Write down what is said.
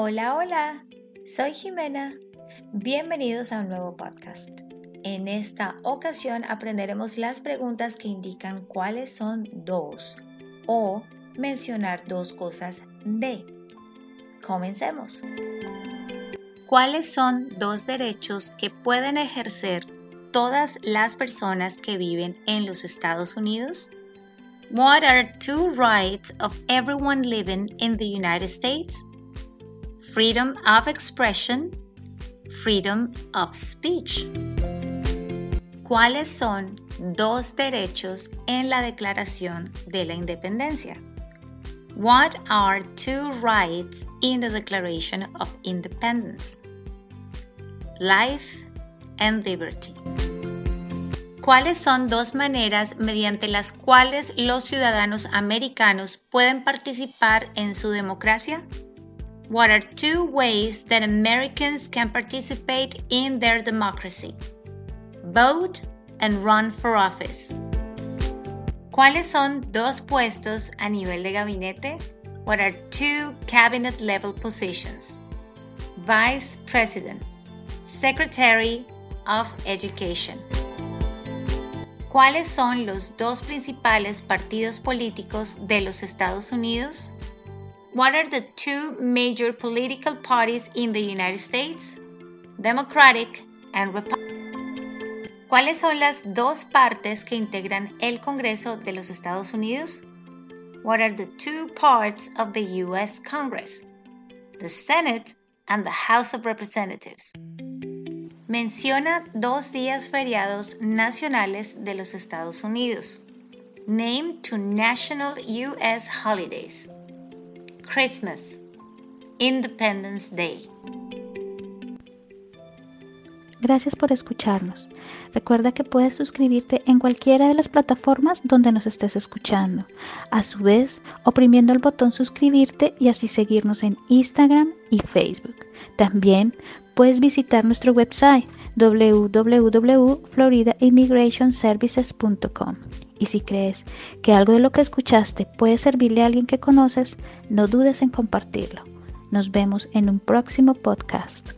Hola, hola, soy Jimena. Bienvenidos a un nuevo podcast. En esta ocasión aprenderemos las preguntas que indican cuáles son dos o mencionar dos cosas de. Comencemos. ¿Cuáles son dos derechos que pueden ejercer todas las personas que viven en los Estados Unidos? What are two rights of everyone living in the United States? Freedom of expression, freedom of speech. ¿Cuáles son dos derechos en la Declaración de la Independencia? What are two rights in the Declaration of Independence? Life and liberty. ¿Cuáles son dos maneras mediante las cuales los ciudadanos americanos pueden participar en su democracia? What are two ways that Americans can participate in their democracy? Vote and run for office. ¿Cuáles son dos puestos a nivel de gabinete? What are two cabinet level positions? Vice President, Secretary of Education. ¿Cuáles son los dos principales partidos políticos de los Estados Unidos? What are the two major political parties in the United States? Democratic and Republican. ¿Cuáles son las dos partes que integran el Congreso de los Estados Unidos? What are the two parts of the US Congress? The Senate and the House of Representatives. Menciona dos días feriados nacionales de los Estados Unidos. Name two national US holidays. Christmas, Independence Day. Gracias por escucharnos. Recuerda que puedes suscribirte en cualquiera de las plataformas donde nos estés escuchando. A su vez, oprimiendo el botón suscribirte y así seguirnos en Instagram y Facebook. También puedes visitar nuestro website www.floridaimmigrationservices.com. Y si crees que algo de lo que escuchaste puede servirle a alguien que conoces, no dudes en compartirlo. Nos vemos en un próximo podcast.